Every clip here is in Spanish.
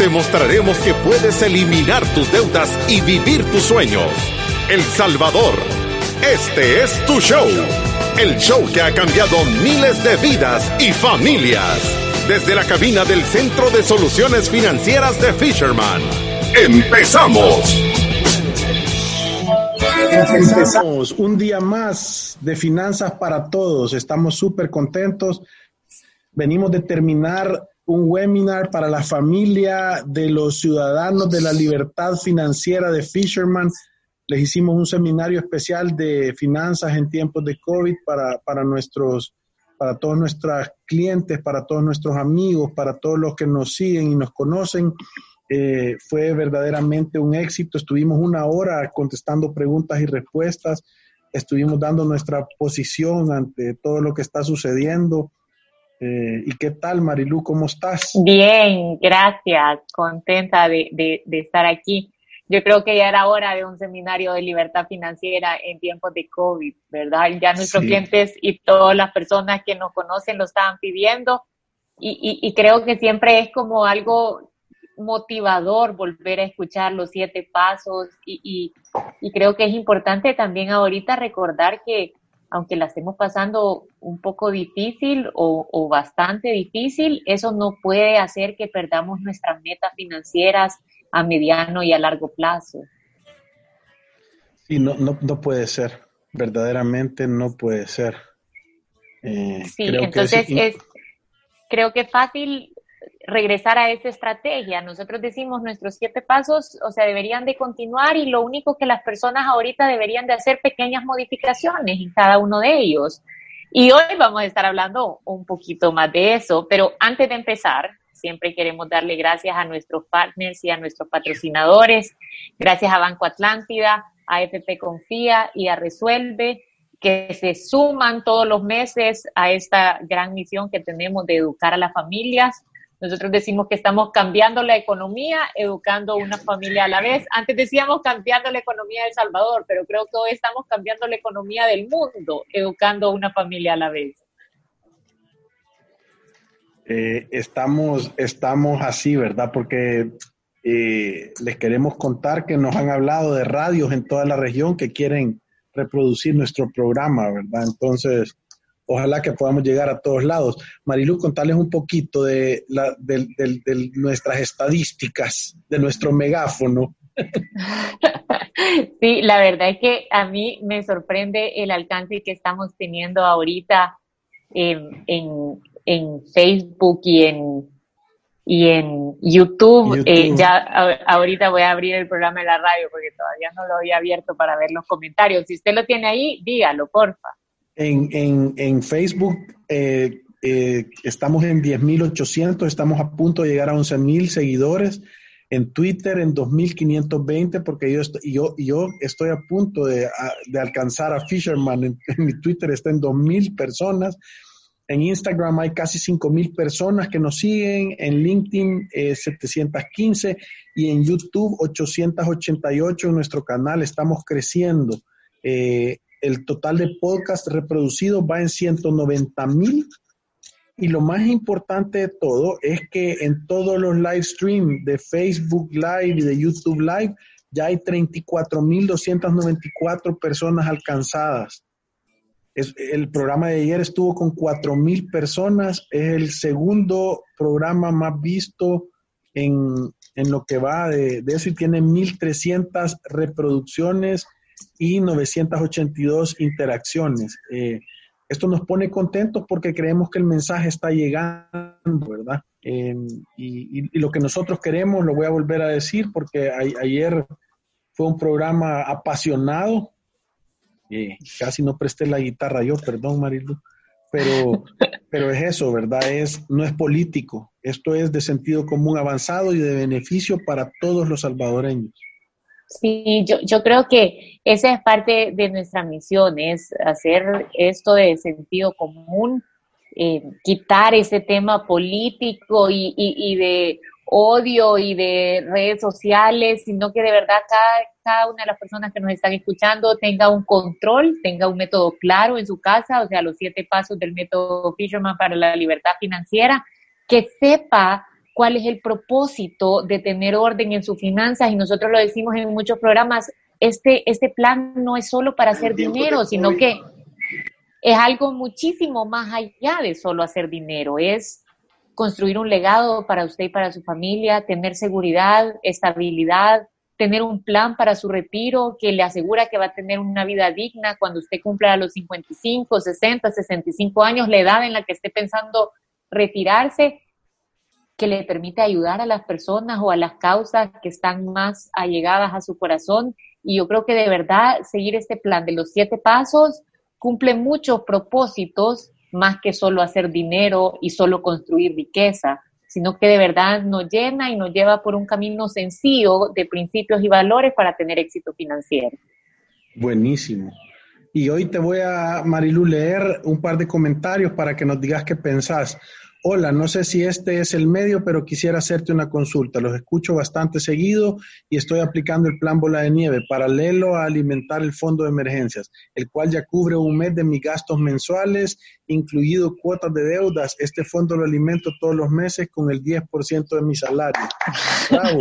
te mostraremos que puedes eliminar tus deudas y vivir tus sueños. El Salvador, este es tu show. El show que ha cambiado miles de vidas y familias. Desde la cabina del Centro de Soluciones Financieras de Fisherman. ¡Empezamos! Empezamos un día más de finanzas para todos. Estamos súper contentos. Venimos de terminar un webinar para la familia de los ciudadanos de la libertad financiera de Fisherman. Les hicimos un seminario especial de finanzas en tiempos de COVID para, para, nuestros, para todos nuestros clientes, para todos nuestros amigos, para todos los que nos siguen y nos conocen. Eh, fue verdaderamente un éxito. Estuvimos una hora contestando preguntas y respuestas. Estuvimos dando nuestra posición ante todo lo que está sucediendo. Eh, ¿Y qué tal, Marilu? ¿Cómo estás? Bien, gracias. Contenta de, de, estar aquí. Yo creo que ya era hora de un seminario de libertad financiera en tiempos de COVID, ¿verdad? Ya nuestros clientes y todas las personas que nos conocen lo estaban pidiendo y, y, y creo que siempre es como algo motivador volver a escuchar los siete pasos y, y creo que es importante también ahorita recordar que aunque la estemos pasando un poco difícil o, bastante difícil, eso no puede hacer que perdamos nuestras metas financieras a mediano y a largo plazo. Sí, no, no, no puede ser, verdaderamente no puede ser. Eh, sí, entonces es, creo que es fácil regresar a esa estrategia. Nosotros decimos nuestros siete pasos, o sea, deberían de continuar y lo único que las personas ahorita deberían de hacer pequeñas modificaciones en cada uno de ellos. Y hoy vamos a estar hablando un poquito más de eso, pero antes de empezar, siempre queremos darle gracias a nuestros partners y a nuestros patrocinadores, gracias a Banco Atlántida, a FP Confía y a Resuelve, que se suman todos los meses a esta gran misión que tenemos de educar a las familias. Nosotros decimos que estamos cambiando la economía, educando una familia a la vez. Antes decíamos cambiando la economía de El Salvador, pero creo que hoy estamos cambiando la economía del mundo, educando una familia a la vez. Eh, estamos, estamos así, ¿verdad? Porque eh, les queremos contar que nos han hablado de radios en toda la región que quieren reproducir nuestro programa, ¿verdad? Entonces, ojalá que podamos llegar a todos lados. Marilu, contarles un poquito de, nuestras estadísticas, de nuestro megáfono. Sí, la verdad es que a mí me sorprende el alcance que estamos teniendo ahorita en, Facebook y en, y en YouTube. Eh, ya ahorita voy a abrir el programa de la radio porque todavía no lo había abierto para ver los comentarios. Si usted lo tiene ahí, dígalo, porfa. En, en, Facebook eh, eh, estamos en 10.800, estamos a punto de llegar a 11.000 seguidores. En Twitter en 2.520, porque yo, estoy, yo, yo estoy a punto de, alcanzar a Fisherman. En, mi Twitter está en 2.000 personas. En Instagram hay casi 5.000 personas que nos siguen. En LinkedIn 715 eh, y en YouTube 888 en nuestro canal. Estamos creciendo. Eh, el total de podcast reproducidos va en 190 mil. Y lo más importante de todo es que en todos los live streams de Facebook Live y de YouTube Live ya hay 34.294 personas alcanzadas. El programa de ayer estuvo con 4.000 personas. Es el segundo programa más visto en, lo que va de eso y tiene 1.300 reproducciones y 982 interacciones. Eh, esto nos pone contentos porque creemos que el mensaje está llegando, ¿verdad? Eh, y, lo que nosotros queremos, lo voy a volver a decir porque ayer fue un programa apasionado. Eh, casi no presté la guitarra yo, perdón Marilu, pero, pero es eso, ¿verdad? Es, no es político, esto es de sentido común avanzado y de beneficio para todos los salvadoreños. Sí, yo, yo creo que esa es parte de nuestra misión, es hacer esto de sentido común, eh, quitar ese tema político y, y, de odio y de redes sociales, sino que de verdad cada, cada una de las personas que nos están escuchando tenga un control, tenga un método claro en su casa, o sea, los siete pasos del método Fisherman para la libertad financiera, que sepa cuál es el propósito de tener orden en sus finanzas y nosotros lo decimos en muchos programas, este, este plan no es solo para hacer dinero, sino que es algo muchísimo más allá de solo hacer dinero, es construir un legado para usted y para su familia, tener seguridad, estabilidad, tener un plan para su retiro que le asegura que va a tener una vida digna cuando usted cumpla los 55, 60, 65 años, la edad en la que esté pensando retirarse que le permite ayudar a las personas o a las causas que están más allegadas a su corazón. Y yo creo que de verdad seguir este plan de los siete pasos cumple muchos propósitos más que solo hacer dinero y solo construir riqueza, sino que de verdad nos llena y nos lleva por un camino sencillo de principios y valores para tener éxito financiero. Buenísimo. Y hoy te voy a, Marilu, leer un par de comentarios para que nos digas qué pensás. Hola, no sé si este es el medio, pero quisiera hacerte una consulta. Los escucho bastante seguido y estoy aplicando el plan bola de nieve, paralelo a alimentar el fondo de emergencias, el cual ya cubre un mes de mis gastos mensuales, incluido cuotas de deudas. Este fondo lo alimento todos los meses con el 10% de mi salario. Bravo.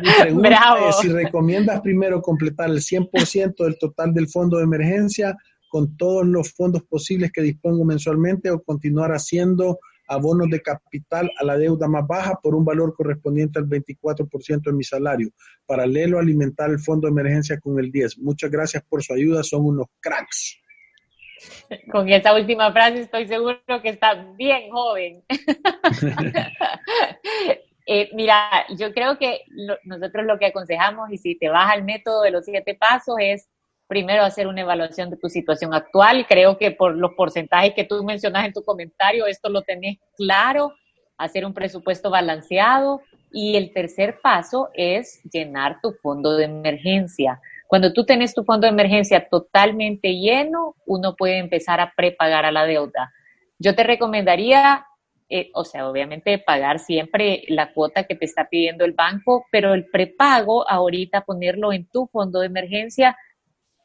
Mi pregunta es si recomiendas primero completar el 100% del total del fondo de emergencia con todos los fondos posibles que dispongo mensualmente o continuar haciendo abonos de capital a la deuda más baja por un valor correspondiente al 24% de mi salario. Paralelo, alimentar el fondo de emergencia con el 10. Muchas gracias por su ayuda, son unos cracks. Con esta última frase estoy seguro que está bien joven. Eh, mira, yo creo que nosotros lo que aconsejamos, y si te vas al método de los siete pasos, es primero hacer una evaluación de tu situación actual. Creo que por los porcentajes que tú mencionas en tu comentario, esto lo tenés claro, hacer un presupuesto balanceado. Y el tercer paso es llenar tu fondo de emergencia. Cuando tú tenés tu fondo de emergencia totalmente lleno, uno puede empezar a prepagar a la deuda. Yo te recomendaría, eh, o sea, obviamente pagar siempre la cuota que te está pidiendo el banco, pero el prepago ahorita ponerlo en tu fondo de emergencia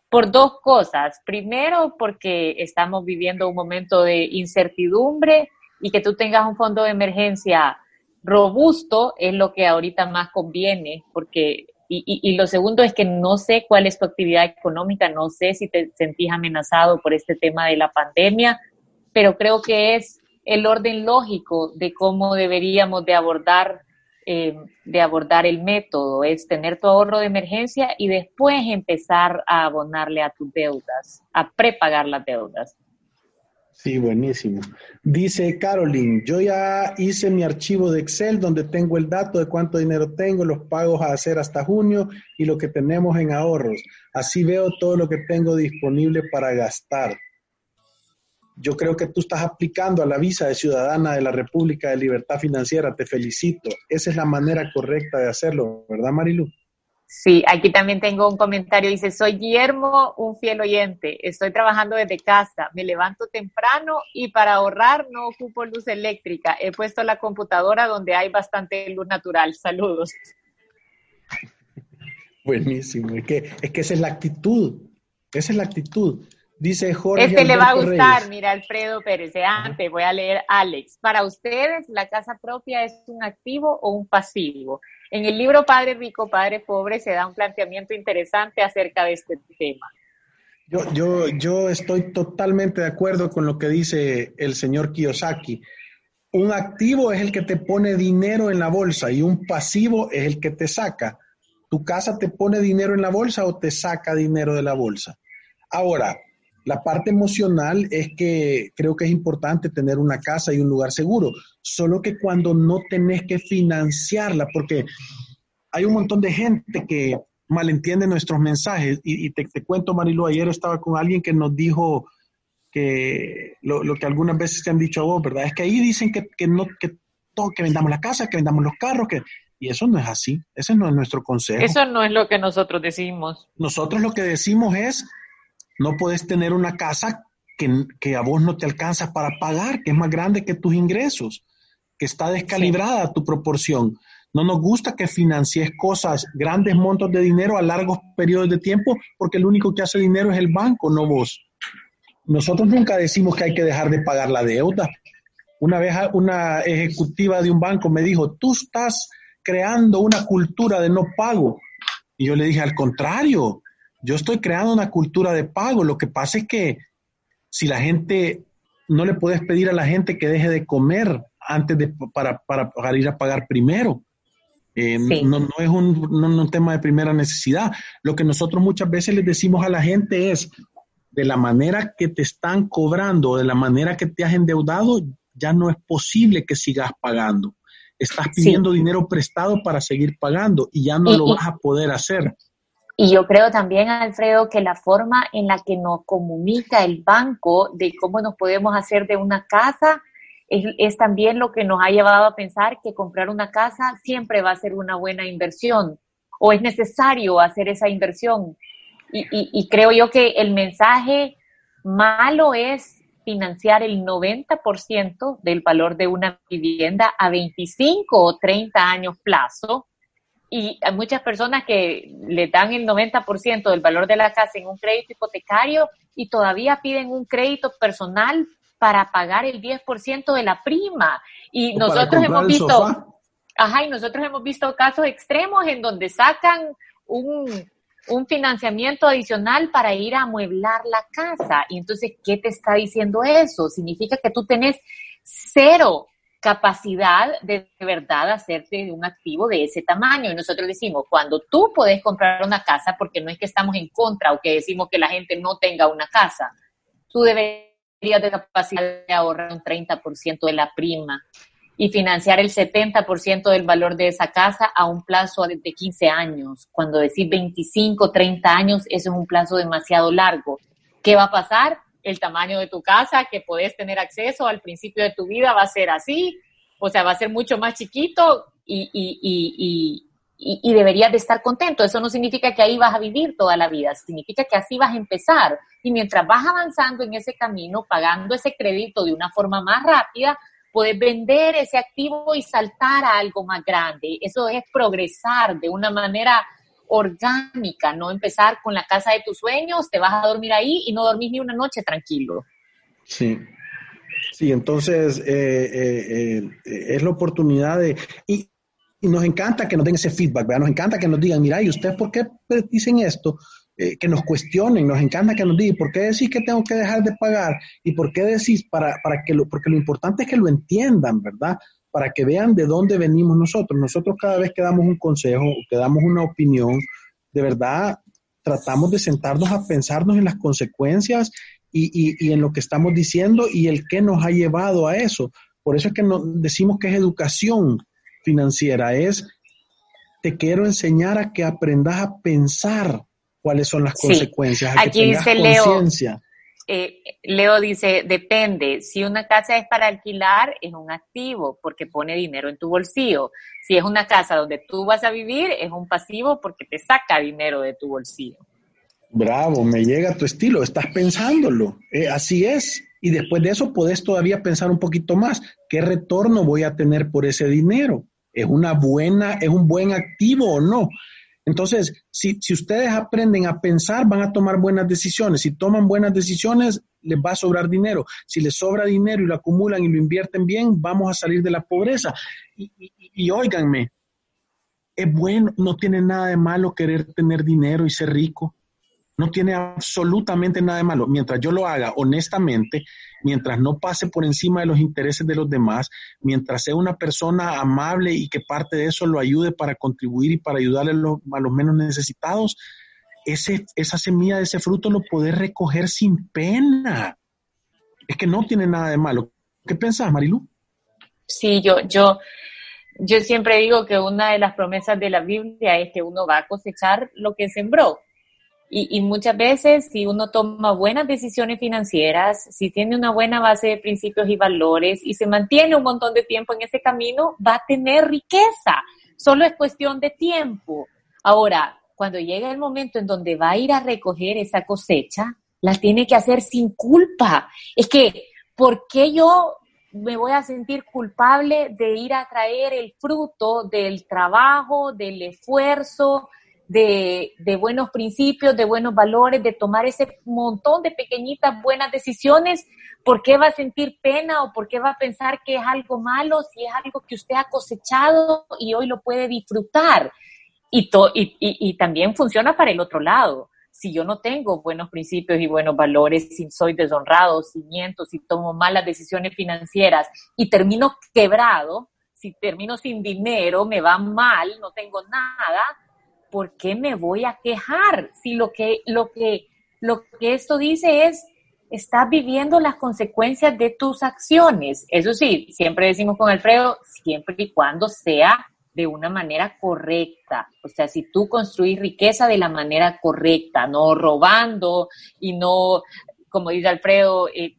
por dos cosas. Primero, porque estamos viviendo un momento de incertidumbre y que tú tengas un fondo de emergencia robusto es lo que ahorita más conviene, porque y, y, lo segundo es que no sé cuál es tu actividad económica, no sé si te sentís amenazado por este tema de la pandemia, pero creo que es el orden lógico de cómo deberíamos de abordar eh, de abordar el método, es tener tu ahorro de emergencia y después empezar a abonarle a tus deudas, a prepagar las deudas. Sí, buenísimo. Dice Caroline, yo ya hice mi archivo de Excel donde tengo el dato de cuánto dinero tengo, los pagos a hacer hasta junio y lo que tenemos en ahorros. Así veo todo lo que tengo disponible para gastar yo creo que tú estás aplicando a la visa de ciudadana de la República de Libertad Financiera. Te felicito. Esa es la manera correcta de hacerlo, ¿verdad, Marilu? Sí, aquí también tengo un comentario. Dice, soy Guillermo, un fiel oyente. Estoy trabajando desde casa. Me levanto temprano y para ahorrar no ocupo luz eléctrica. He puesto la computadora donde hay bastante luz natural. Saludos. Buenísimo. Es que, es que esa es la actitud. Esa es la actitud. Dice Jorge. Este le va a gustar, mira Alfredo Pérez. Antes voy a leer Alex. Para ustedes, ¿la casa propia es un activo o un pasivo? En el libro Padre Rico, Padre Pobre se da un planteamiento interesante acerca de este tema. Yo, yo, yo estoy totalmente de acuerdo con lo que dice el señor Kiyosaki. Un activo es el que te pone dinero en la bolsa y un pasivo es el que te saca. ¿Tu casa te pone dinero en la bolsa o te saca dinero de la bolsa? Ahora, la parte emocional es que creo que es importante tener una casa y un lugar seguro, solo que cuando no tenés que financiarla, porque hay un montón de gente que malentiende nuestros mensajes. Y, te, cuento, Marilu, ayer estaba con alguien que nos dijo que lo, que algunas veces te han dicho a vos, ¿verdad? Es que ahí dicen que, no, que todo, que vendamos la casa, que vendamos los carros, que... Y eso no es así, ese no es nuestro consejo. Eso no es lo que nosotros decimos. Nosotros lo que decimos es, no puedes tener una casa que, que a vos no te alcanza para pagar, que es más grande que tus ingresos, que está descalibrada tu proporción. No nos gusta que financies cosas, grandes montos de dinero a largos periodos de tiempo, porque el único que hace dinero es el banco, no vos. Nosotros nunca decimos que hay que dejar de pagar la deuda. Una vez una ejecutiva de un banco me dijo, tú estás creando una cultura de no pago. Y yo le dije, al contrario, yo estoy creando una cultura de pago. Lo que pasa es que si la gente, no le puedes pedir a la gente que deje de comer antes de, para, para, ir a pagar primero. Eh, no, no, es un, un tema de primera necesidad. Lo que nosotros muchas veces les decimos a la gente es, de la manera que te están cobrando, de la manera que te has endeudado, ya no es posible que sigas pagando estás pidiendo dinero prestado para seguir pagando y ya no lo vas a poder hacer. Y yo creo también, Alfredo, que la forma en la que nos comunica el banco de cómo nos podemos hacer de una casa es, también lo que nos ha llevado a pensar que comprar una casa siempre va a ser una buena inversión o es necesario hacer esa inversión. Y, y, y creo yo que el mensaje malo es financiar el 90% del valor de una vivienda a 25 o 30 años plazo. Y hay muchas personas que le dan el 90% del valor de la casa en un crédito hipotecario y todavía piden un crédito personal para pagar el 10% de la prima. Y nosotros hemos visto, ajá, y nosotros hemos visto casos extremos en donde sacan un, un financiamiento adicional para ir a amueblar la casa. Y entonces, ¿qué te está diciendo eso? Significa que tú tenés cero capacidad de, de verdad hacerte un activo de ese tamaño. Y nosotros decimos, cuando tú puedes comprar una casa, porque no es que estamos en contra o que decimos que la gente no tenga una casa, tú deberías de capacidad de ahorrar un 30% de la prima y financiar el 70% del valor de esa casa a un plazo de 15 años. Cuando decís 25, 30 años, eso es un plazo demasiado largo. ¿Qué va a pasar? El tamaño de tu casa que podés tener acceso al principio de tu vida va a ser así, o sea, va a ser mucho más chiquito y, y, y, y, deberías de estar contento. Eso no significa que ahí vas a vivir toda la vida, significa que así vas a empezar. Y mientras vas avanzando en ese camino, pagando ese crédito de una forma más rápida, puedes vender ese activo y saltar a algo más grande. Eso es progresar de una manera orgánica, no empezar con la casa de tus sueños, te vas a dormir ahí y no dormís ni una noche tranquilo. Sí, sí, entonces eh, eh, eh, es la oportunidad de... Y, nos encanta que nos den ese feedback, nos encanta que nos digan, mira, ¿y ustedes por qué dicen esto? Eh, que nos cuestionen, nos encanta que nos digan, ¿por qué decís que tengo que dejar de pagar? ¿Y por qué decís? Para, para que lo, porque lo importante es que lo entiendan, ¿verdad? Para que vean de dónde venimos nosotros. Nosotros cada vez que damos un consejo, que damos una opinión, de verdad tratamos de sentarnos a pensarnos en las consecuencias y, y, y en lo que estamos diciendo y el qué nos ha llevado a eso. Por eso es que nos decimos que es educación financiera, es te quiero enseñar a que aprendas a pensar cuáles son las consecuencias. Aquí dice Leo. Eh, Leo dice, depende, si una casa es para alquilar, es un activo porque pone dinero en tu bolsillo. Si es una casa donde tú vas a vivir, es un pasivo porque te saca dinero de tu bolsillo. Bravo, me llega tu estilo, estás pensándolo, eh, así es. Y después de eso puedes todavía pensar un poquito más, ¿qué retorno voy a tener por ese dinero? ¿Es una buena, es un buen activo o no? Entonces, si, si ustedes aprenden a pensar, van a tomar buenas decisiones. Si toman buenas decisiones, les va a sobrar dinero. Si les sobra dinero y lo acumulan y lo invierten bien, vamos a salir de la pobreza. Y, y, y óiganme, es bueno, no tiene nada de malo querer tener dinero y ser rico. No tiene absolutamente nada de malo. Mientras yo lo haga honestamente, mientras no pase por encima de los intereses de los demás, mientras sea una persona amable y que parte de eso lo ayude para contribuir y para ayudarle a los, menos necesitados, ese, esa semilla de ese fruto lo puedes recoger sin pena. Es que no tiene nada de malo. ¿Qué pensás, Marilu? Sí, yo, yo, yo siempre digo que una de las promesas de la Biblia es que uno va a cosechar lo que sembró. Y, muchas veces, si uno toma buenas decisiones financieras, si tiene una buena base de principios y valores y se mantiene un montón de tiempo en ese camino, va a tener riqueza. solo es cuestión de tiempo. Ahora, cuando llega el momento en donde va a ir a recoger esa cosecha, la tiene que hacer sin culpa. Es que, ¿por qué yo me voy a sentir culpable de ir a traer el fruto del trabajo, del esfuerzo, de, de, buenos principios, de buenos valores, de tomar ese montón de pequeñitas buenas decisiones, ¿por qué va a sentir pena o por qué va a pensar que es algo malo si es algo que usted ha cosechado y hoy lo puede disfrutar? Y, y, y, también funciona para el otro lado. Si yo no tengo buenos principios y buenos valores, si soy deshonrado, si miento, si tomo malas decisiones financieras y termino quebrado, si termino sin dinero, me va mal, no tengo nada, ¿por qué me voy a quejar? Si lo que, lo que, lo que esto dice es, estás viviendo las consecuencias de tus acciones. Eso sí, siempre decimos con Alfredo, siempre y cuando sea de una manera correcta. O sea, si tú construís riqueza de la manera correcta, no robando y no, como dice Alfredo, eh,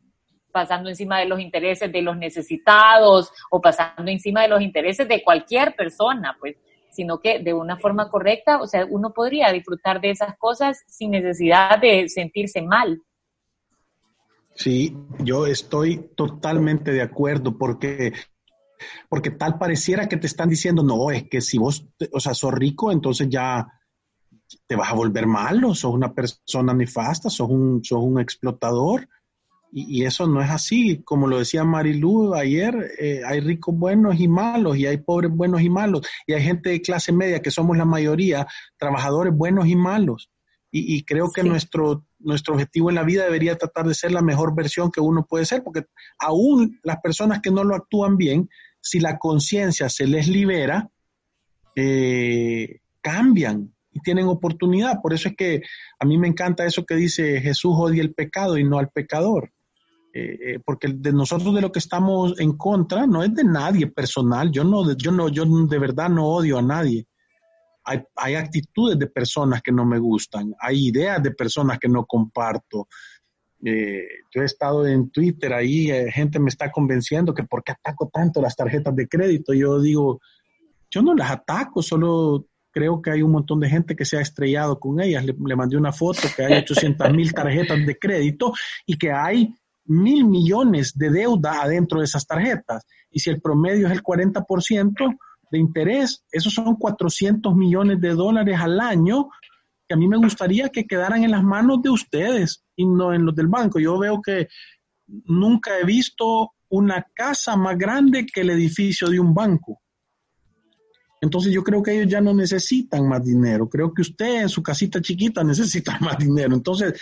pasando encima de los intereses de los necesitados o pasando encima de los intereses de cualquier persona, pues sino que de una forma correcta, o sea, uno podría disfrutar de esas cosas sin necesidad de sentirse mal. Sí, yo estoy totalmente de acuerdo porque porque tal pareciera que te están diciendo, no, es que si vos, o sea, sos rico, entonces ya te vas a volver malo, sos una persona nefasta, sos un, sos un explotador. Y, eso no es así. Como lo decía Marilu ayer, eh, hay ricos buenos y malos, y hay pobres buenos y malos, y hay gente de clase media, que somos la mayoría, trabajadores buenos y malos. Y, creo que nuestro, nuestro objetivo en la vida debería tratar de ser la mejor versión que uno puede ser, porque aún las personas que no lo actúan bien, si la conciencia se les libera, eh, cambian y tienen oportunidad. Por eso es que a mí me encanta eso que dice Jesús odia el pecado y no al pecador. Eh, eh, porque de nosotros de lo que estamos en contra no es de nadie personal. Yo no, yo no, yo de verdad no odio a nadie. Hay, hay actitudes de personas que no me gustan, hay ideas de personas que no comparto. Eh, yo he estado en Twitter ahí, gente me está convenciendo que por qué ataco tanto las tarjetas de crédito. Yo digo, yo no las ataco, solo creo que hay un montón de gente que se ha estrellado con ellas. Le, le mandé una foto que hay 800 mil tarjetas de crédito y que hay mil millones de deuda adentro de esas tarjetas. Y si el promedio es el 40% de interés, esos son 400 millones de dólares al año que a mí me gustaría que quedaran en las manos de ustedes y no en los del banco. Yo veo que nunca he visto una casa más grande que el edificio de un banco. Entonces yo creo que ellos ya no necesitan más dinero. Creo que usted en su casita chiquita necesita más dinero. Entonces,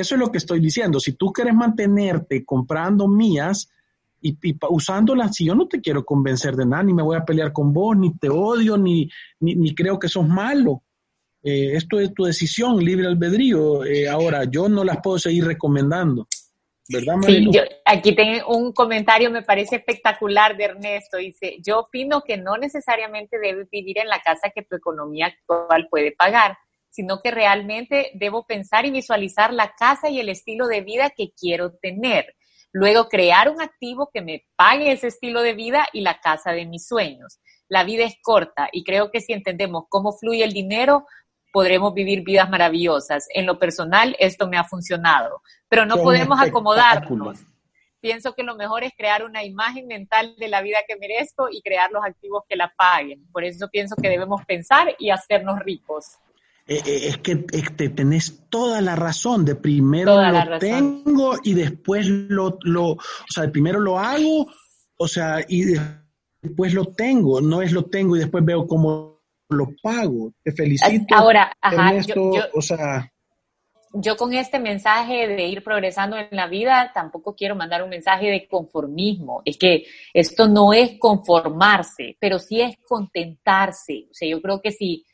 eso es lo que estoy diciendo. Si tú quieres mantenerte comprando mías y, usándolas, si yo no te quiero convencer de nada, ni me voy a pelear con vos, ni te odio, ni, ni, creo que sos malo. Eh, esto es tu decisión, libre albedrío. Eh, ahora, yo no las puedo seguir recomendando. ¿Verdad, Sí, yo, aquí tengo un comentario, me parece espectacular de Ernesto. Dice, yo opino que no necesariamente debes vivir en la casa que tu economía actual puede pagar sino que realmente debo pensar y visualizar la casa y el estilo de vida que quiero tener. Luego crear un activo que me pague ese estilo de vida y la casa de mis sueños. La vida es corta y creo que si entendemos cómo fluye el dinero, podremos vivir vidas maravillosas. En lo personal, esto me ha funcionado, pero no podemos acomodarnos. Pienso que lo mejor es crear una imagen mental de la vida que merezco y crear los activos que la paguen. Por eso pienso que debemos pensar y hacernos ricos. Eh, eh, es que este, tenés toda la razón. De primero lo tengo y después lo, lo, o sea, primero lo hago, o sea, y después lo tengo. No es lo tengo y después veo cómo lo pago. Te felicito. Ahora, ajá, o sea. Yo con este mensaje de ir progresando en la vida, tampoco quiero mandar un mensaje de conformismo. Es que esto no es conformarse, pero sí es contentarse. O sea, yo creo que si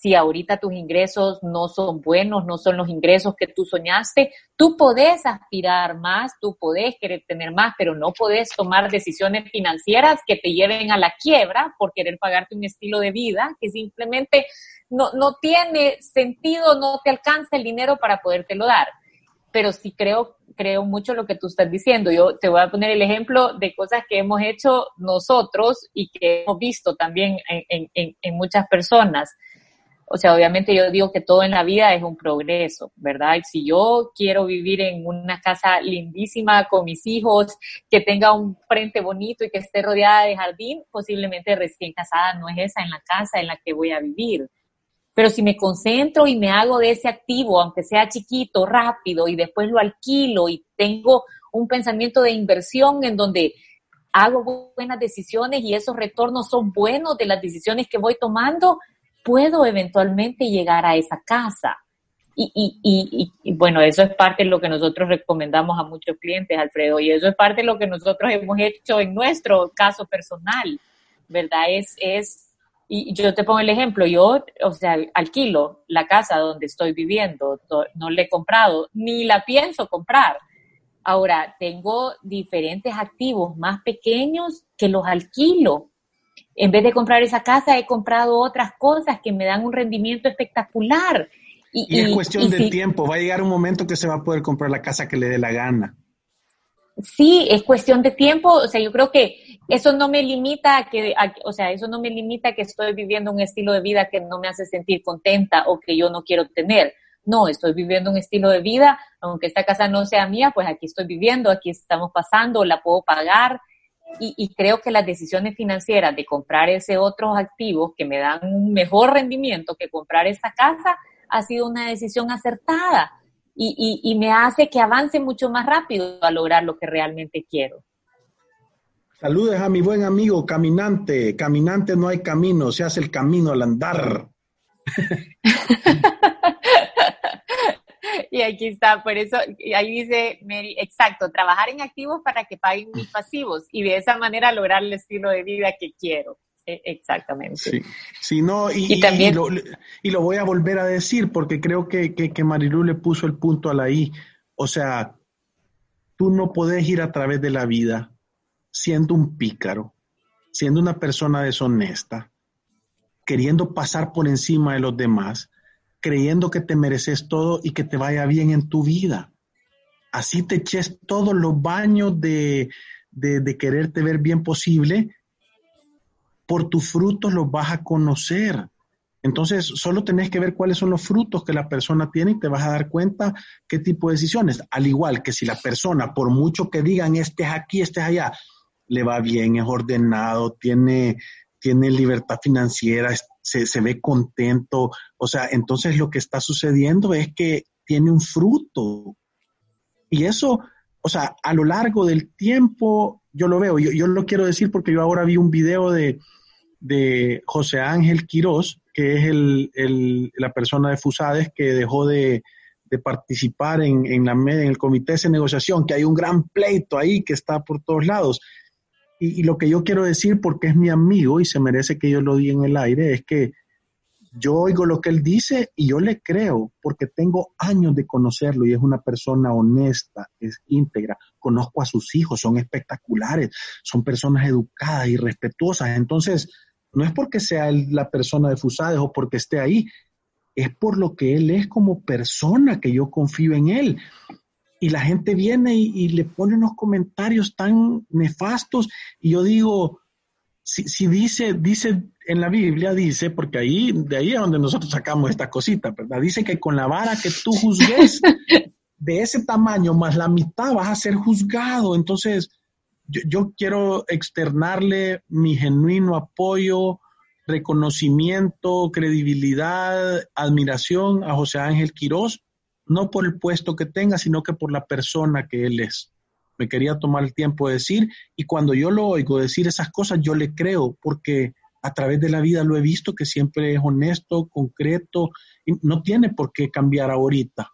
si ahorita tus ingresos no son buenos, no son los ingresos que tú soñaste, tú podés aspirar más, tú podés querer tener más, pero no podés tomar decisiones financieras que te lleven a la quiebra por querer pagarte un estilo de vida que simplemente no, no tiene sentido, no te alcanza el dinero para podértelo dar. pero sí creo, creo mucho lo que tú estás diciendo. Yo te voy a poner el ejemplo de cosas que hemos hecho nosotros y que hemos visto también en, en, en muchas personas. O sea, obviamente yo digo que todo en la vida es un progreso, ¿verdad? Si yo quiero vivir en una casa lindísima con mis hijos, que tenga un frente bonito y que esté rodeada de jardín, posiblemente recién casada no es esa en la casa en la que voy a vivir. Pero si me concentro y me hago de ese activo, aunque sea chiquito, rápido, y después lo alquilo y tengo un pensamiento de inversión en donde hago buenas decisiones y esos retornos son buenos de las decisiones que voy tomando, puedo eventualmente llegar a esa casa. Y, bueno, eso es parte de lo que nosotros recomendamos a muchos clientes, Alfredo, y eso es parte de lo que nosotros hemos hecho en nuestro caso personal, ¿verdad? Es, es, y yo te pongo el ejemplo, yo, o sea, alquilo la casa donde estoy viviendo, no le he comprado, ni la pienso comprar. Ahora, tengo diferentes activos más pequeños que los alquilo en vez de comprar esa casa, he comprado otras cosas que me dan un rendimiento espectacular. Y, es cuestión de tiempo, va a llegar un momento que se va a poder comprar la casa que le dé la gana. Sí, es cuestión de tiempo, o sea, yo creo que eso no me limita a que, o sea, eso no me limita a que estoy viviendo un estilo de vida que no me hace sentir contenta o que yo no quiero tener. No, estoy viviendo un estilo de vida, aunque esta casa no sea mía, pues aquí estoy viviendo, aquí estamos pasando, la puedo pagar, y, creo que las decisiones financieras de comprar ese otros activos que me dan un mejor rendimiento que comprar esta casa ha sido una decisión acertada y, y, me hace que avance mucho más rápido a lograr lo que realmente quiero. Saludes a mi buen amigo caminante. Caminante no hay camino, se hace el camino al andar. y aquí está, por eso, ahí dice Mary, exacto, trabajar en activos para que paguen mis pasivos y de esa manera lograr el estilo de vida que quiero. E, exactamente. Sí, sí no, y, también, y, lo, voy a volver a decir porque creo que, que, que Marilu le puso el punto a la I. O sea, tú no puedes ir a través de la vida siendo un pícaro, siendo una persona deshonesta, queriendo pasar por encima de los demás, creyendo que te mereces todo y que te vaya bien en tu vida. Así te eches todos los baños de, de, quererte ver bien posible, por tus frutos los vas a conocer. Entonces, solo tenés que ver cuáles son los frutos que la persona tiene y te vas a dar cuenta qué tipo de decisiones. Al igual que si la persona, por mucho que digan, este es aquí, este es allá, le va bien, es ordenado, tiene, tiene libertad financiera, se, ve contento. O sea, entonces lo que está sucediendo es que tiene un fruto. Y eso, o sea, a lo largo del tiempo, yo lo veo, yo, yo lo quiero decir porque yo ahora vi un video de, de José Ángel Quirós, que es el, el, la persona de Fusades que dejó de, de participar en, en, la, en el comité de negociación, que hay un gran pleito ahí que está por todos lados. Y, lo que yo quiero decir, porque es mi amigo y se merece que yo lo diga en el aire, es que yo oigo lo que él dice y yo le creo, porque tengo años de conocerlo y es una persona honesta, es íntegra. Conozco a sus hijos, son espectaculares, son personas educadas y respetuosas. Entonces, no es porque sea la persona de Fusades o porque esté ahí, es por lo que él es como persona que yo confío en él y la gente viene y, le pone unos comentarios tan nefastos y yo digo, si, si, dice, dice en la Biblia, dice, porque ahí, de ahí es donde nosotros sacamos esta cosita, ¿verdad? Dice que con la vara que tú juzgues de ese tamaño más la mitad vas a ser juzgado. Entonces, yo, yo quiero externarle mi genuino apoyo, reconocimiento, credibilidad, admiración a José Ángel Quirós no por el puesto que tenga, sino que por la persona que él es. Me quería tomar el tiempo de decir, y cuando yo lo oigo decir esas cosas, yo le creo, porque a través de la vida lo he visto que siempre es honesto, concreto, y no tiene por qué cambiar ahorita.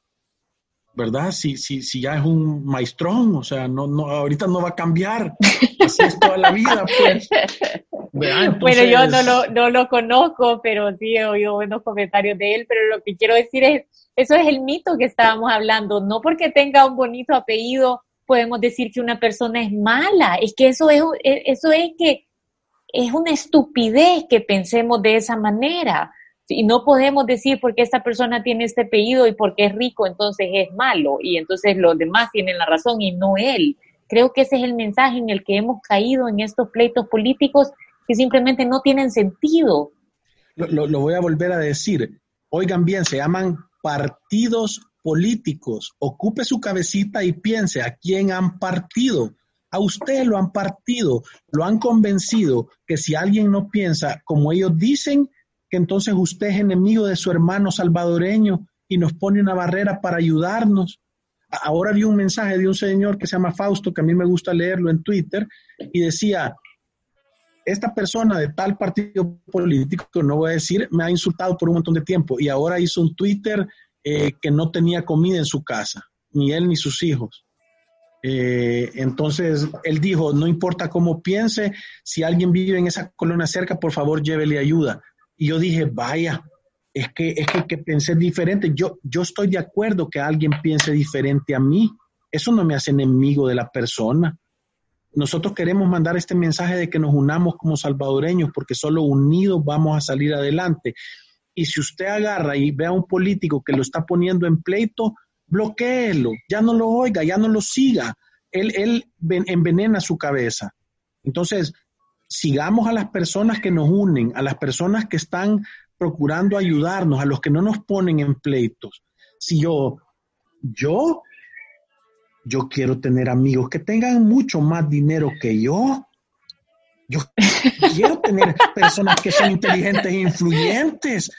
¿Verdad? Si, si, si ya es un maestrón, o sea, no, no, ahorita no va a cambiar. Así es toda la vida, pues. Bueno, yo no lo, no lo conozco, pero sí he oído buenos comentarios de él, pero lo que quiero decir es eso es el mito que estábamos hablando. No porque tenga un bonito apellido podemos decir que una persona es mala. Es que eso es, eso es que es una estupidez que pensemos de esa manera. Y no podemos decir porque esta persona tiene este apellido y porque es rico, entonces es malo, y entonces los demás tienen la razón y no él. Creo que ese es el mensaje en el que hemos caído en estos pleitos políticos que simplemente no tienen sentido. Lo, voy a volver a decir. Oigan bien, se llaman partidos políticos. Ocupe su cabecita y piense a quién han partido. A usted lo han partido, lo han convencido que si alguien no piensa como ellos dicen, que entonces usted es enemigo de su hermano salvadoreño y nos pone una barrera para ayudarnos. Ahora vi un mensaje de un señor que se llama Fausto, que a mí me gusta leerlo en Twitter, y decía, esta persona de tal partido político, no voy a decir, me ha insultado por un montón de tiempo y ahora hizo un Twitter eh, que no tenía comida en su casa, ni él ni sus hijos. Eh, entonces, él dijo, no importa cómo piense, si alguien vive en esa colonia cerca, por favor, llévele ayuda. Y yo dije, vaya, es que, es que, que pensé diferente. Yo, yo estoy de acuerdo que alguien piense diferente a mí. Eso no me hace enemigo de la persona. Nosotros queremos mandar este mensaje de que nos unamos como salvadoreños, porque solo unidos vamos a salir adelante. Y si usted agarra y ve a un político que lo está poniendo en pleito, bloqueelo, ya no lo oiga, ya no lo siga. Él, él envenena su cabeza. Entonces, sigamos a las personas que nos unen, a las personas que están procurando ayudarnos, a los que no nos ponen en pleitos. Si yo, yo, yo quiero tener amigos que tengan mucho más dinero que yo. Yo quiero tener personas que son inteligentes e influyentes.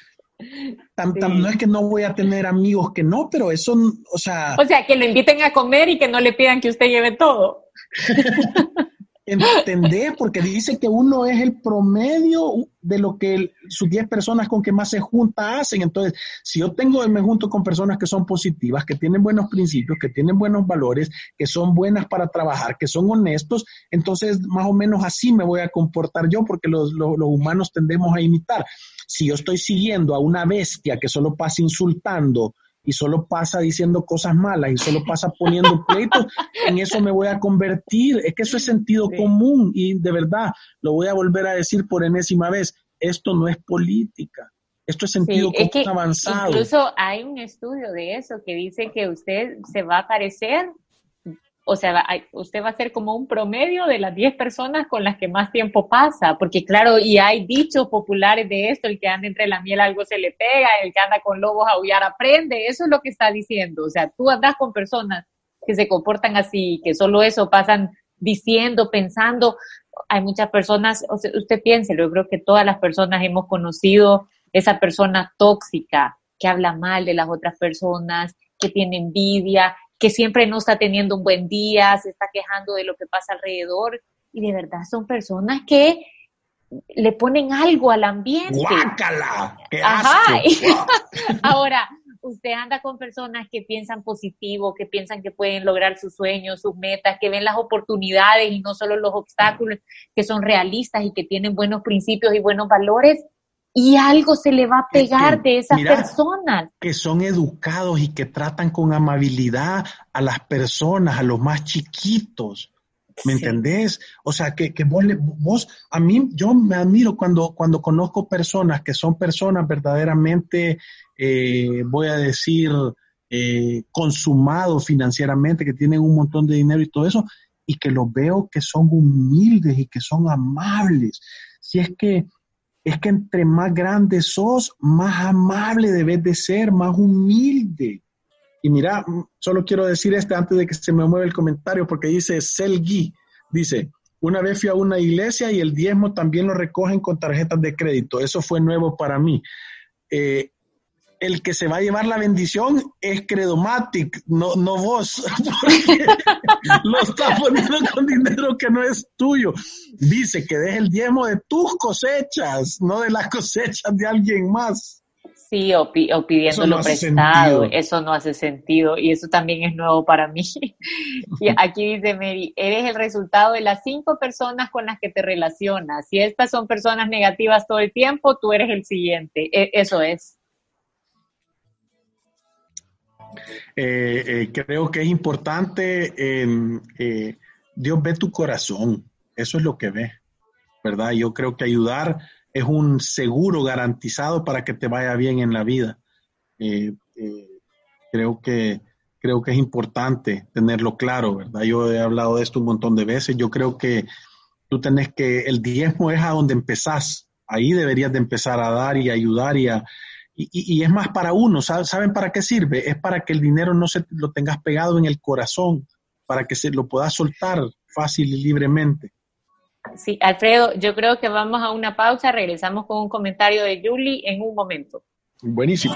No es que no voy a tener amigos que no, pero eso, o sea... O sea, que lo inviten a comer y que no le pidan que usted lleve todo. entender, porque dice que uno es el promedio de lo que sus 10 personas con que más se junta hacen. Entonces, si yo tengo, me junto con personas que son positivas, que tienen buenos principios, que tienen buenos valores, que son buenas para trabajar, que son honestos, entonces más o menos así me voy a comportar yo, porque los, los, los humanos tendemos a imitar. Si yo estoy siguiendo a una bestia que solo pasa insultando, y solo pasa diciendo cosas malas y solo pasa poniendo pleitos, en eso me voy a convertir. Es que eso es sentido común y de verdad lo voy a volver a decir por enésima vez, esto no es política. Esto es sentido común avanzado. Incluso hay un estudio de eso que dice que usted se va a parecer o sea, usted va a ser como un promedio de las 10 personas con las que más tiempo pasa, porque claro, y hay dichos populares de esto, el que anda entre la miel algo se le pega, el que anda con lobos a aullar aprende, eso es lo que está diciendo, o sea, tú andas con personas que se comportan así, que solo eso pasan diciendo, pensando, hay muchas personas, o sea, usted piense, yo creo que todas las personas hemos conocido esa persona tóxica que habla mal de las otras personas, que tiene envidia, que siempre no está teniendo un buen día, se está quejando de lo que pasa alrededor y de verdad son personas que le ponen algo al ambiente. ¡Guácala! ¡Qué Ajá. Ahora, usted anda con personas que piensan positivo, que piensan que pueden lograr sus sueños, sus metas, que ven las oportunidades y no solo los obstáculos, que son realistas y que tienen buenos principios y buenos valores y algo se le va a pegar de esas personas. Que son educados y que tratan con amabilidad a las personas, a los más chiquitos. ¿Me entendés? O sea, que, que vos, vos, a mí, yo me admiro cuando, cuando conozco personas que son personas verdaderamente, eh, voy a decir, eh, consumados financieramente, que tienen un montón de dinero y todo eso, y que los veo que son humildes y que son amables. Si es que es que entre más grande sos, más amable debes de ser, más humilde. Y mira, solo quiero decir este antes de que se me mueva el comentario, porque dice Selgi, dice, una vez fui a una iglesia y el diezmo también lo recogen con tarjetas de crédito. Eso fue nuevo para mí. Eh, el que se va a llevar la bendición es Credomatic, no, no vos, porque lo está poniendo con dinero que no es tuyo. Dice que deje el diezmo de tus cosechas, no de las cosechas de alguien más. Sí, o, pidiéndolo prestado, eso no hace sentido y eso también es nuevo para mí. y aquí dice Mary, eres el resultado de las cinco personas con las que te relacionas. Si estas son personas negativas todo el tiempo, tú eres el siguiente. E, eso es. Eh, eh, creo que es importante, eh, Dios ve tu corazón, eso es lo que ve, ¿verdad? Yo creo que ayudar es un seguro garantizado para que te vaya bien en la vida. Eh, eh, creo que creo que es importante tenerlo claro, ¿verdad? Yo he hablado de esto un montón de veces. Yo creo que tú tenés que, el diezmo es a donde empezás. Ahí deberías de empezar a dar y ayudar y a, y, es más para uno, ¿saben para qué sirve? Es para que el dinero no se lo tengas pegado en el corazón, para que se lo puedas soltar fácil y libremente. Sí, Alfredo, yo creo que vamos a una pausa, regresamos con un comentario de Julie en un momento. Buenísimo.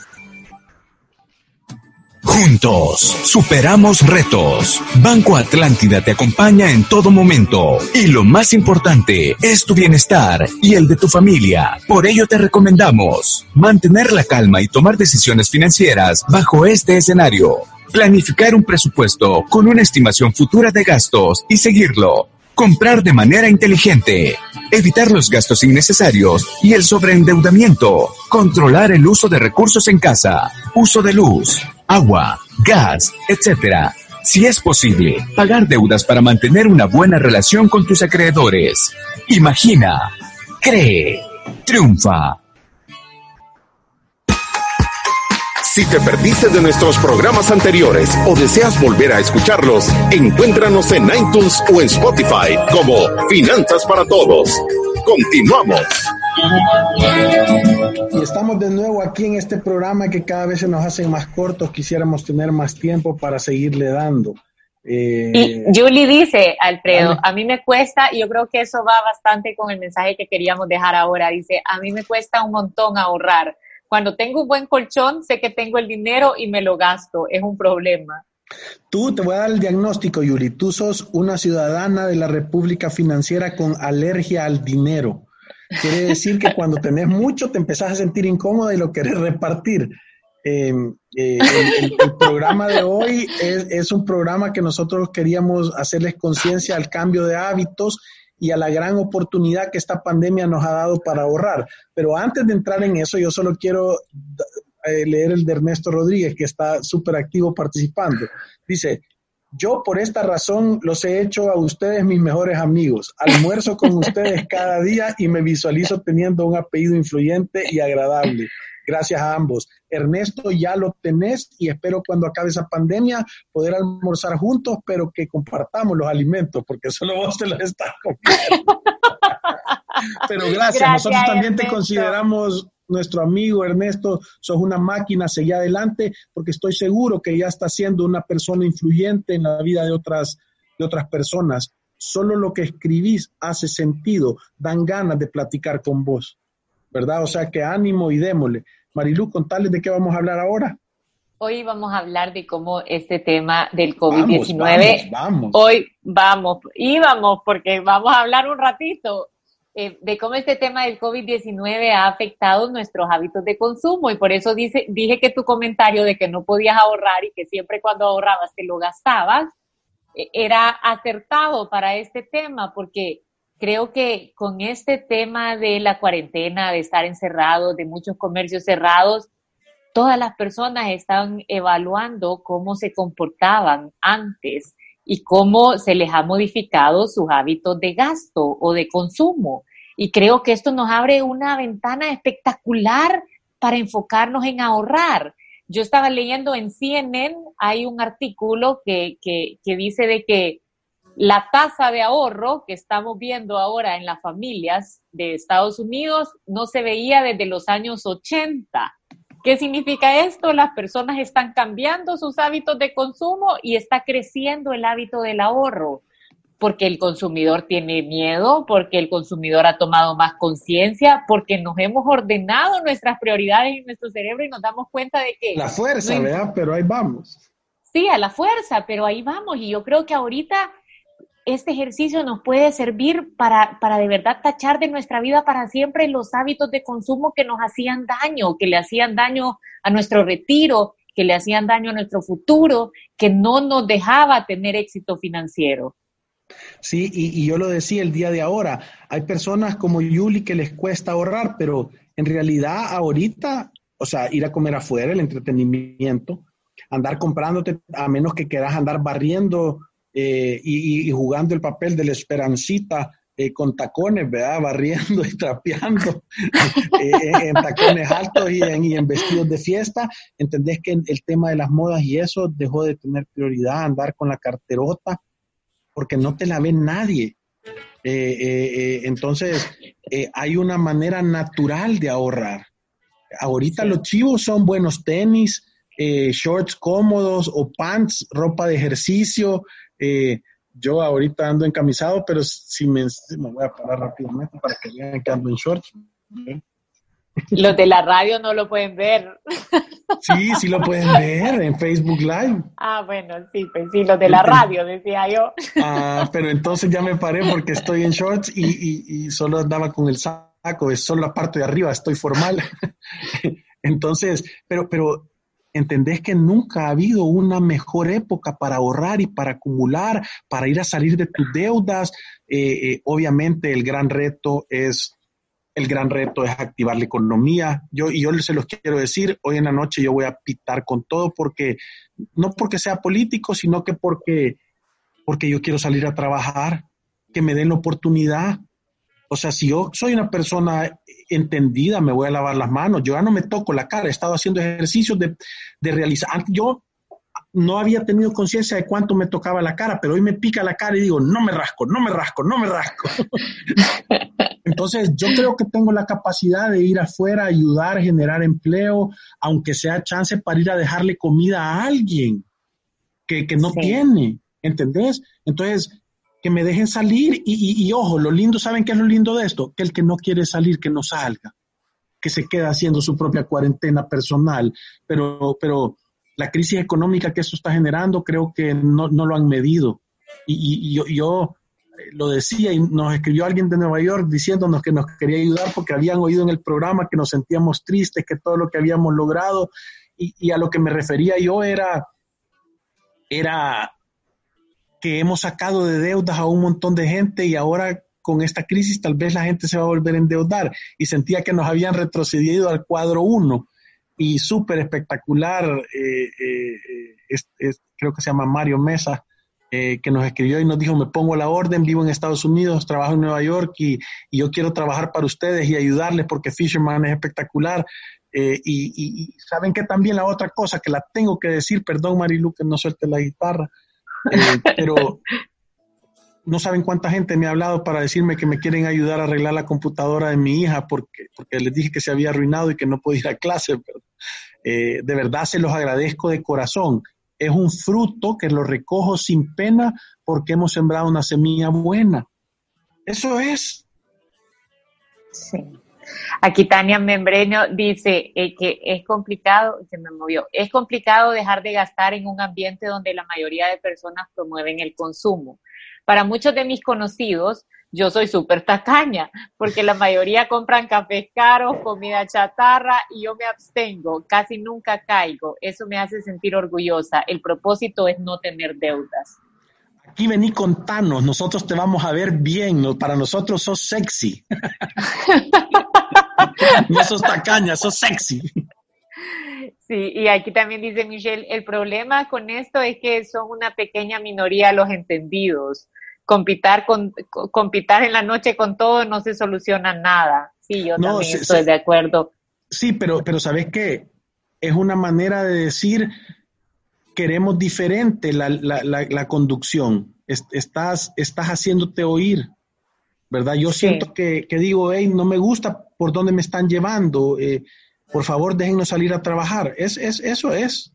Juntos, superamos retos. Banco Atlántida te acompaña en todo momento. Y lo más importante es tu bienestar y el de tu familia. Por ello te recomendamos mantener la calma y tomar decisiones financieras bajo este escenario. Planificar un presupuesto con una estimación futura de gastos y seguirlo. Comprar de manera inteligente. Evitar los gastos innecesarios y el sobreendeudamiento. Controlar el uso de recursos en casa. Uso de luz agua, gas, etc. Si es posible, pagar deudas para mantener una buena relación con tus acreedores. Imagina, cree, triunfa. Si te perdiste de nuestros programas anteriores o deseas volver a escucharlos, encuéntranos en iTunes o en Spotify como Finanzas para Todos. Continuamos. Y estamos de nuevo aquí en este programa que cada vez se nos hacen más cortos. Quisiéramos tener más tiempo para seguirle dando. Eh, y Julie dice, Alfredo, a mí me cuesta, y yo creo que eso va bastante con el mensaje que queríamos dejar ahora. Dice, a mí me cuesta un montón ahorrar. Cuando tengo un buen colchón, sé que tengo el dinero y me lo gasto. Es un problema. Tú, te voy a dar el diagnóstico, Yuli. Tú sos una ciudadana de la República Financiera con alergia al dinero. Quiere decir que cuando tenés mucho te empezás a sentir incómoda y lo querés repartir. Em, eh, el, programa de hoy es, es, un programa que nosotros queríamos hacerles conciencia al cambio de hábitos y a la gran oportunidad que esta pandemia nos ha dado para ahorrar. Pero antes de entrar en eso, yo solo quiero eh, leer el de Ernesto Rodríguez, que está súper activo participando. Dice, yo por esta razón los he hecho a ustedes mis mejores amigos. Almuerzo con ustedes cada día y me visualizo teniendo un apellido influyente y agradable. Gracias a ambos. Ernesto, ya lo tenés y espero cuando acabe esa pandemia poder almorzar juntos, pero que compartamos los alimentos, porque solo vos te los estás comiendo. pero gracias, nosotros también te consideramos nuestro amigo Ernesto, sos una máquina, seguí adelante, porque estoy seguro que ya está siendo una persona influyente en la vida de otras, de otras personas. Solo lo que escribís hace sentido, dan ganas de platicar con vos, ¿verdad? O sea que ánimo y démosle. Marilu, contales de qué vamos a hablar ahora. Hoy vamos a hablar de cómo este tema del COVID-19. Vamos, vamos. Hoy vamos, íbamos, porque vamos a hablar un ratito eh, de cómo este tema del COVID-19 ha afectado nuestros hábitos de consumo y por eso dice, dije que tu comentario de que no podías ahorrar y que siempre cuando ahorrabas te lo gastabas, eh, era acertado para este tema porque creo que con este tema de la cuarentena, de estar encerrados, de muchos comercios cerrados, todas las personas están evaluando cómo se comportaban antes y cómo se les ha modificado sus hábitos de gasto o de consumo. Y creo que esto nos abre una ventana espectacular para enfocarnos en ahorrar. Yo estaba leyendo en CNN, hay un artículo que, que, que dice de que la tasa de ahorro que estamos viendo ahora en las familias de Estados Unidos no se veía desde los años 80. ¿Qué significa esto? Las personas están cambiando sus hábitos de consumo y está creciendo el hábito del ahorro porque el consumidor tiene miedo, porque el consumidor ha tomado más conciencia, porque nos hemos ordenado nuestras prioridades en nuestro cerebro y nos damos cuenta de que... La fuerza, ¿verdad? Pero ahí vamos. Sí, a la fuerza, pero ahí vamos. Y yo creo que ahorita este ejercicio nos puede servir para, para de verdad tachar de nuestra vida para siempre los hábitos de consumo que nos hacían daño, que le hacían daño a nuestro retiro, que le hacían daño a nuestro futuro, que no nos dejaba tener éxito financiero. Sí, y, yo lo decía el día de ahora, hay personas como Yuli que les cuesta ahorrar, pero en realidad ahorita, o sea, ir a comer afuera, el entretenimiento, andar comprándote, a menos que quieras andar barriendo eh, y, jugando el papel de la esperancita eh, con tacones, ¿verdad? Barriendo y trapeando eh, en tacones altos y en, y en, vestidos de fiesta. Entendés que el tema de las modas y eso dejó de tener prioridad, andar con la carterota porque no te la ve nadie. Eh, eh, eh, entonces, hay una manera natural de ahorrar. Ahorita los chivos son buenos tenis, shorts cómodos o pants, ropa de ejercicio. Yo ahorita ando encamisado, pero si me, me, voy a parar rápidamente para que vean que ando en shorts. Los de la radio no lo pueden ver. Sí, sí lo pueden ver en Facebook Live. Ah, bueno, sí, pues sí, los de la radio, decía yo. Ah, pero entonces ya me paré porque estoy en shorts y, y, solo andaba con el saco, es solo la parte de arriba, estoy formal. Entonces, pero, pero entendés que nunca ha habido una mejor época para ahorrar y para acumular, para ir a salir de tus deudas. Eh, eh, obviamente el gran reto es el gran reto es activar la economía. Yo, y yo se los quiero decir, hoy en la noche yo voy a pitar con todo porque, no porque sea político, sino que porque, porque yo quiero salir a trabajar, que me den la oportunidad. O sea, si yo soy una persona entendida, me voy a lavar las manos. Yo ya no me toco la cara, he estado haciendo ejercicios de, de realizar. Yo no había tenido conciencia de cuánto me tocaba la cara, pero hoy me pica la cara y digo, no me rasco, no me rasco, no me rasco. Entonces, yo creo que tengo la capacidad de ir afuera, ayudar, generar empleo, aunque sea chance para ir a dejarle comida a alguien que, no tiene, ¿entendés? Entonces, que me dejen salir y, y, ojo, lo lindo, ¿saben qué es lo lindo de esto? Que el que no quiere salir, que no salga, que se queda haciendo su propia cuarentena personal, pero, pero la crisis económica que eso está generando creo que no, lo han medido. Y, yo, eh, lo decía y nos escribió alguien de Nueva York diciéndonos que nos quería ayudar porque habían oído en el programa que nos sentíamos tristes, que todo lo que habíamos logrado y, a lo que me refería yo era, era que hemos sacado de deudas a un montón de gente y ahora con esta crisis tal vez la gente se va a volver a endeudar y sentía que nos habían retrocedido al cuadro uno y súper espectacular, eh, eh, creo que se llama Mario Mesa, eh, que nos escribió y nos dijo, me pongo la orden, vivo en Estados Unidos, trabajo en Nueva York y, yo quiero trabajar para ustedes y ayudarles porque Fisherman es espectacular. y, saben que también la otra cosa que la tengo que decir, perdón Marilu que no suelte la guitarra, pero no saben cuánta gente me ha hablado para decirme que me quieren ayudar a arreglar la computadora de mi hija porque, porque les dije que se había arruinado y que no podía ir a clase. Eh, de verdad se los agradezco de corazón. Es un fruto que lo recojo sin pena porque hemos sembrado una semilla buena. Eso es. Sí. Aquí Tania Membreno dice eh, que es complicado, se me movió, es complicado dejar de gastar en un ambiente donde la mayoría de personas promueven el consumo para muchos de mis conocidos, yo soy súper tacaña, porque la mayoría compran cafés caros, comida chatarra y yo me abstengo, casi nunca caigo. Eso me hace sentir orgullosa. El propósito es no tener deudas. Aquí vení contanos, nosotros te vamos a ver bien, para nosotros sos sexy. no sos tacaña, sos sexy. Sí, y aquí también dice Michelle, el problema con esto es que son una pequeña minoría los entendidos. Compitar, con, compitar en la noche con todo no se soluciona nada. Sí, yo también estoy de acuerdo. Sí, pero, pero ¿sabes qué? Es una manera de decir, queremos diferente la, la, la, conducción. estás, estás haciéndote oír, ¿verdad? Yo siento que, que, digo, hey, no me gusta por dónde me están llevando. Eh, por favor déjennos salir a trabajar. Es, es, eso es.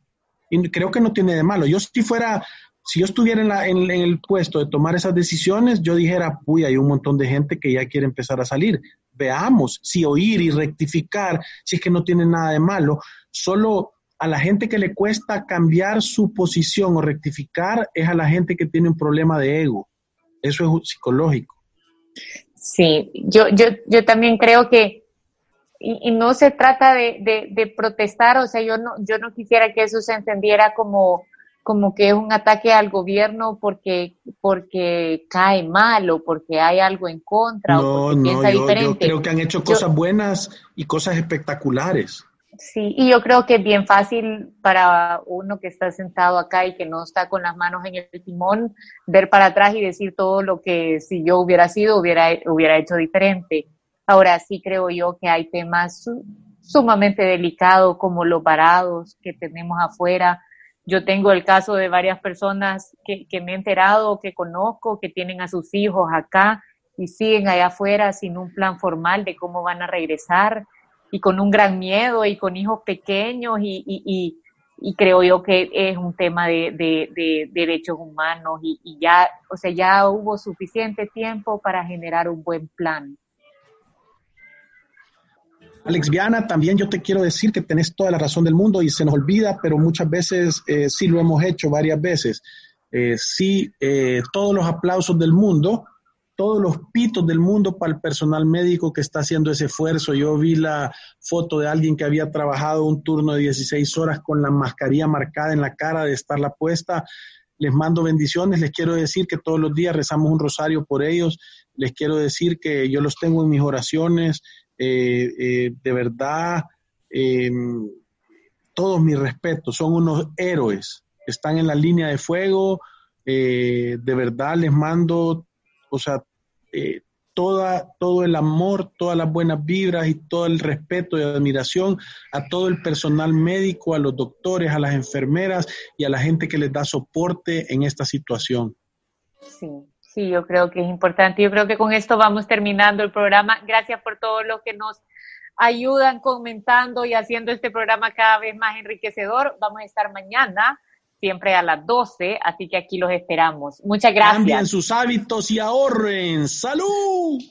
Y creo que no tiene de malo. Yo si fuera, si yo estuviera en, la, en, el puesto de tomar esas decisiones, yo dijera, uy, hay un montón de gente que ya quiere empezar a salir. Veamos si oír y rectificar, si es que no tiene nada de malo. Solo a la gente que le cuesta cambiar su posición o rectificar es a la gente que tiene un problema de ego. Eso es psicológico. Sí, yo, yo, yo también creo que, y, no se trata de, de, protestar, o sea, yo no, yo no quisiera que eso se entendiera como, como que es un ataque al gobierno porque, porque cae mal o porque hay algo en contra o porque piensa diferente. Yo creo que han hecho cosas buenas y cosas espectaculares. Sí, y yo creo que es bien fácil para uno que está sentado acá y que no está con las manos en el timón, ver para atrás y decir todo lo que si yo hubiera sido hubiera, hubiera hecho diferente. Ahora sí creo yo que hay temas sumamente delicados como los varados que tenemos afuera. Yo tengo el caso de varias personas que, que me he enterado, que conozco, que tienen a sus hijos acá y siguen allá afuera sin un plan formal de cómo van a regresar y con un gran miedo y con hijos pequeños y, y, y, creo yo que es un tema de, de, derechos humanos y, y, ya, o sea, ya hubo suficiente tiempo para generar un buen plan. Alex Viana, también yo te quiero decir que tenés toda la razón del mundo y se nos olvida, pero muchas veces eh, sí lo hemos hecho varias veces. Eh, sí, eh, todos los aplausos del mundo, todos los pitos del mundo para el personal médico que está haciendo ese esfuerzo. Yo vi la foto de alguien que había trabajado un turno de 16 horas con la mascarilla marcada en la cara de estarla puesta. Les mando bendiciones, les quiero decir que todos los días rezamos un rosario por ellos, les quiero decir que yo los tengo en mis oraciones, eh, eh, de verdad, em, todos mis respetos, son unos héroes, están en la línea de fuego, eh, de verdad les mando o sea, eh, toda, todo el amor, todas las buenas vibras y todo el respeto y admiración a todo el personal médico, a los doctores, a las enfermeras y a la gente que les da soporte en esta situación. Sí, sí, yo creo que es importante. Yo creo que con esto vamos terminando el programa. Gracias por todo lo que nos ayudan comentando y haciendo este programa cada vez más enriquecedor. Vamos a estar mañana siempre a las 12, así que aquí los esperamos. Muchas gracias. Cambien sus hábitos y ahorren. ¡Salud!